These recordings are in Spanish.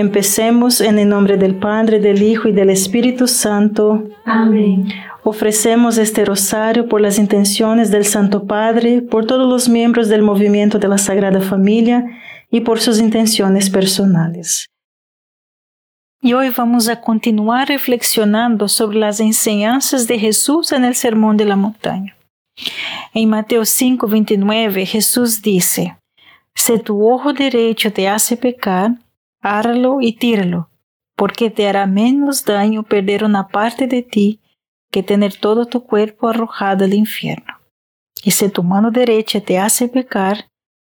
Empecemos en el nombre del Padre, del Hijo y del Espíritu Santo. Amén. Ofrecemos este rosario por las intenciones del Santo Padre, por todos los miembros del movimiento de la Sagrada Familia y por sus intenciones personales. Y hoy vamos a continuar reflexionando sobre las enseñanzas de Jesús en el Sermón de la Montaña. En Mateo 5, 29, Jesús dice, Si tu ojo derecho te hace pecar, áralo y tíralo, porque te hará menos daño perder una parte de ti que tener todo tu cuerpo arrojado al infierno. Y si tu mano derecha te hace pecar,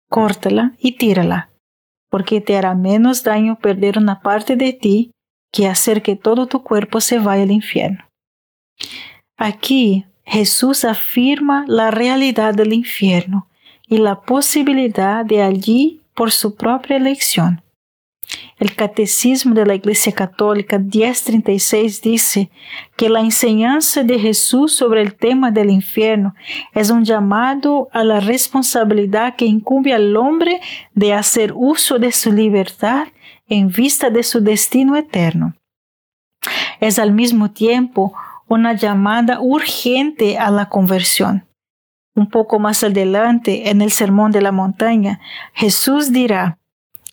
córtala y tírala, porque te hará menos daño perder una parte de ti que hacer que todo tu cuerpo se vaya al infierno. Aquí Jesús afirma la realidad del infierno y la posibilidad de allí por su propia elección. El Catecismo de la Iglesia Católica 1036 dice que la enseñanza de Jesús sobre el tema del infierno es un llamado a la responsabilidad que incumbe al hombre de hacer uso de su libertad en vista de su destino eterno. Es al mismo tiempo una llamada urgente a la conversión. Un poco más adelante, en el Sermón de la Montaña, Jesús dirá,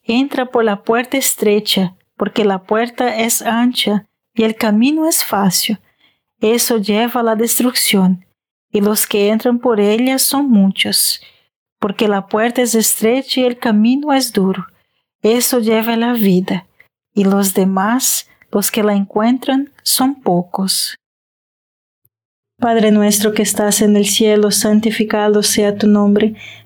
Entra por la puerta estrecha, porque la puerta es ancha y el camino es fácil. Eso lleva a la destrucción, y los que entran por ella son muchos. Porque la puerta es estrecha y el camino es duro. Eso lleva a la vida, y los demás, los que la encuentran, son pocos. Padre nuestro que estás en el cielo, santificado sea tu nombre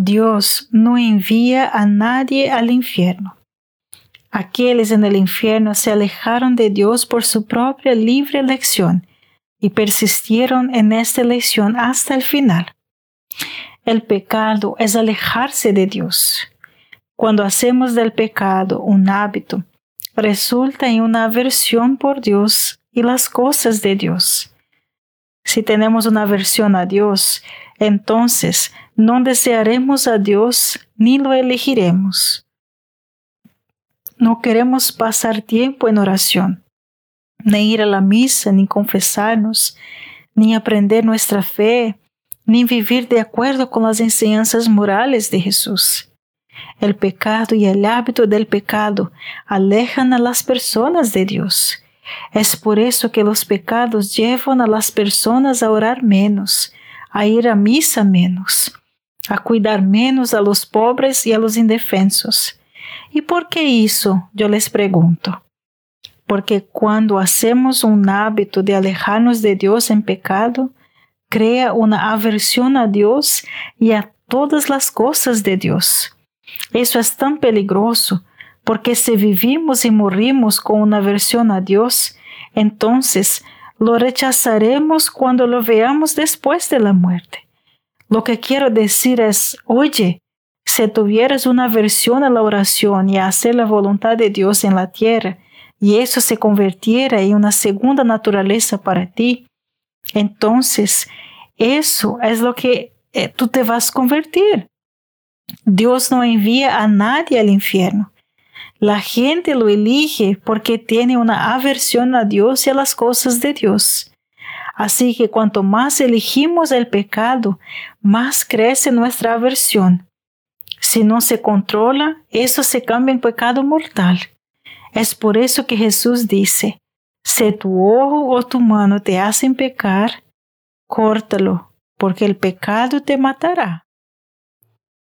Dios no envía a nadie al infierno. Aquellos en el infierno se alejaron de Dios por su propia libre elección y persistieron en esta elección hasta el final. El pecado es alejarse de Dios. Cuando hacemos del pecado un hábito, resulta en una aversión por Dios y las cosas de Dios. Si tenemos una aversión a Dios, entonces no desearemos a Dios ni lo elegiremos. No queremos pasar tiempo en oración, ni ir a la misa, ni confesarnos, ni aprender nuestra fe, ni vivir de acuerdo con las enseñanzas morales de Jesús. El pecado y el hábito del pecado alejan a las personas de Dios. Es por eso que los pecados llevan a las personas a orar menos, a ir a misa menos, a cuidar menos a los pobres y a los indefensos. ¿Y por qué eso? Yo les pregunto. Porque cuando hacemos un hábito de alejarnos de Dios en pecado, crea una aversión a Dios y a todas las cosas de Dios. Eso es tan peligroso, porque si vivimos y morimos con una aversión a Dios, entonces lo rechazaremos cuando lo veamos después de la muerte. Lo que quiero decir es, oye, si tuvieras una aversión a la oración y a hacer la voluntad de Dios en la tierra, y eso se convirtiera en una segunda naturaleza para ti, entonces eso es lo que eh, tú te vas a convertir. Dios no envía a nadie al infierno. La gente lo elige porque tiene una aversión a Dios y a las cosas de Dios. Así que cuanto más elegimos el pecado, más crece nuestra aversión. Si no se controla, eso se cambia en pecado mortal. Es por eso que Jesús dice, si tu ojo o tu mano te hacen pecar, córtalo, porque el pecado te matará.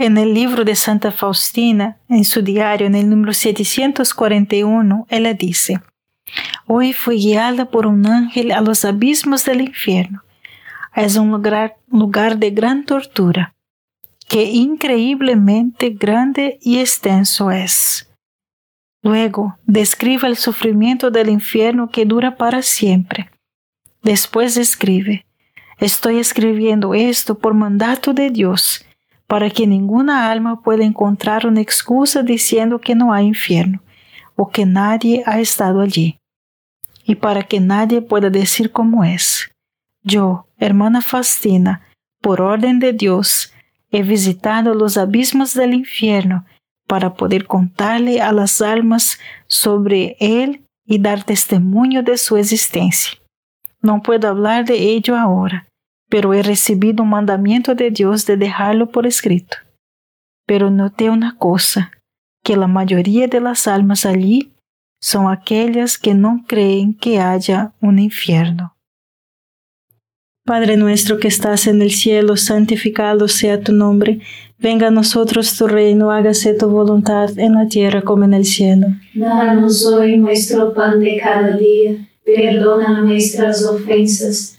En el libro de Santa Faustina, en su diario, en el número 741, ella dice, Hoy fui guiada por un ángel a los abismos del infierno. Es un lugar, lugar de gran tortura, que increíblemente grande y extenso es. Luego, describe el sufrimiento del infierno que dura para siempre. Después escribe, Estoy escribiendo esto por mandato de Dios para que ninguna alma pueda encontrar una excusa diciendo que no hay infierno o que nadie ha estado allí, y para que nadie pueda decir cómo es. Yo, hermana Faustina, por orden de Dios, he visitado los abismos del infierno para poder contarle a las almas sobre él y dar testimonio de su existencia. No puedo hablar de ello ahora, pero he recibido un mandamiento de Dios de dejarlo por escrito. Pero noté una cosa, que la mayoría de las almas allí son aquellas que no creen que haya un infierno. Padre nuestro que estás en el cielo, santificado sea tu nombre, venga a nosotros tu reino, hágase tu voluntad en la tierra como en el cielo. Danos hoy nuestro pan de cada día, perdona nuestras ofensas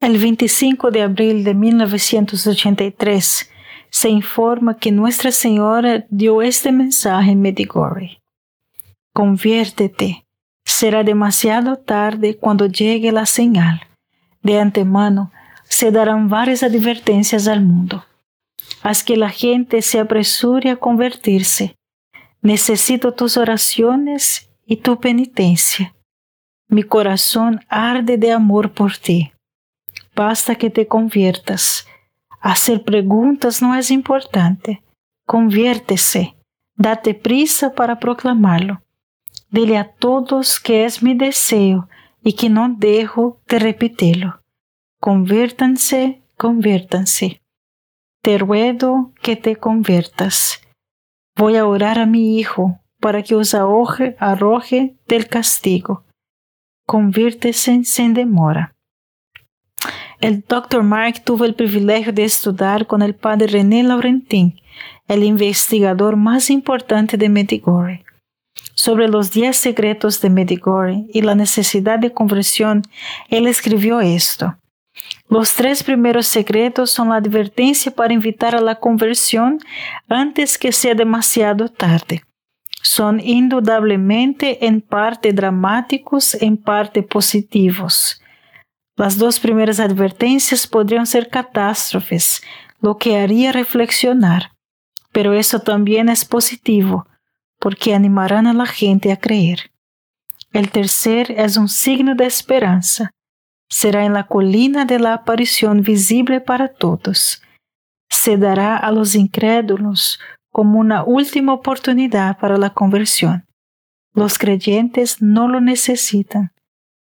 El 25 de abril de 1983 se informa que Nuestra Señora dio este mensaje en Medjugorje. Conviértete, será demasiado tarde cuando llegue la señal. De antemano se darán varias advertencias al mundo. Haz que la gente se apresure a convertirse. Necesito tus oraciones y tu penitencia. Mi corazón arde de amor por ti. Basta que te conviertas. Hacer preguntas no es importante. Conviértese. Date prisa para proclamarlo. Dile a todos que es mi deseo y que no dejo de repetirlo. Conviértanse, conviértanse. Te ruego que te conviertas. Voy a orar a mi Hijo para que os arroje, arroje del castigo. Conviértese sin demora. El Dr. Mark tuvo el privilegio de estudiar con el padre René Laurentin, el investigador más importante de Medjugorje. Sobre los diez secretos de Medjugorje y la necesidad de conversión, él escribió esto. Los tres primeros secretos son la advertencia para invitar a la conversión antes que sea demasiado tarde. Son indudablemente en parte dramáticos, en parte positivos. Las dos primeras advertencias podrían ser catástrofes, lo que haría reflexionar, pero eso también es positivo, porque animarán a la gente a creer. El tercer es un signo de esperanza. Será en la colina de la aparición visible para todos. Se dará a los incrédulos como una última oportunidad para la conversión. Los creyentes no lo necesitan.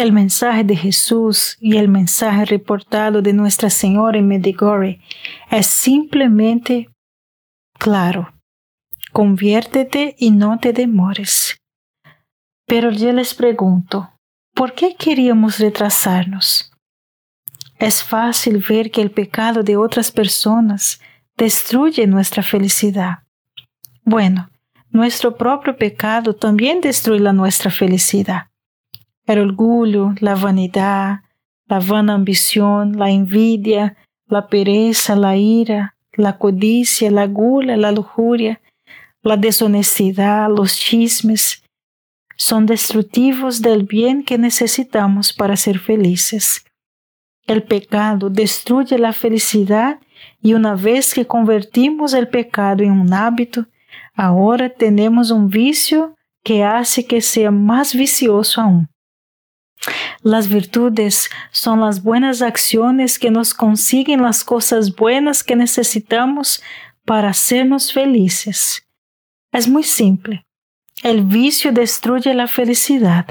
El mensaje de Jesús y el mensaje reportado de Nuestra Señora en Medjugorje es simplemente claro. Conviértete y no te demores. Pero yo les pregunto, ¿por qué queríamos retrasarnos? Es fácil ver que el pecado de otras personas destruye nuestra felicidad. Bueno, nuestro propio pecado también destruye la nuestra felicidad. El orgullo, la vanidad, la vana ambición, la envidia, la pereza, la ira, la codicia, la gula, la lujuria, la deshonestidad, los chismes, son destructivos del bien que necesitamos para ser felices. El pecado destruye la felicidad y una vez que convertimos el pecado en un hábito, ahora tenemos un vicio que hace que sea más vicioso aún. Las virtudes son las buenas acciones que nos consiguen las cosas buenas que necesitamos para hacernos felices. Es muy simple. El vicio destruye la felicidad.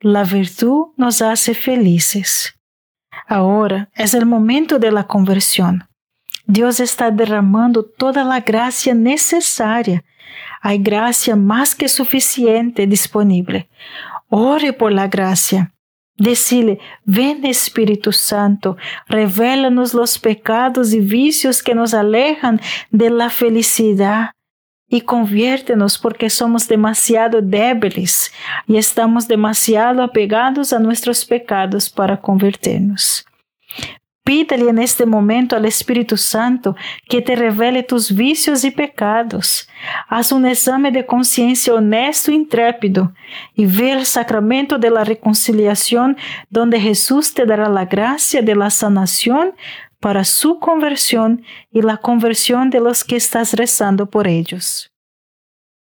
La virtud nos hace felices. Ahora es el momento de la conversión. Dios está derramando toda la gracia necesaria. Hay gracia más que suficiente disponible. Ore por la gracia. Decile, ven Espíritu Santo, revela-nos los pecados y vicios que nos alejan de la felicidad y conviértenos porque somos demasiado débiles y estamos demasiado apegados a nuestros pecados para converternos. Pídale en este momento al Espíritu Santo que te revele tus vicios y pecados. Haz un examen de conciencia honesto e intrépido y ve el sacramento de la reconciliación donde Jesús te dará la gracia de la sanación para su conversión y la conversión de los que estás rezando por ellos.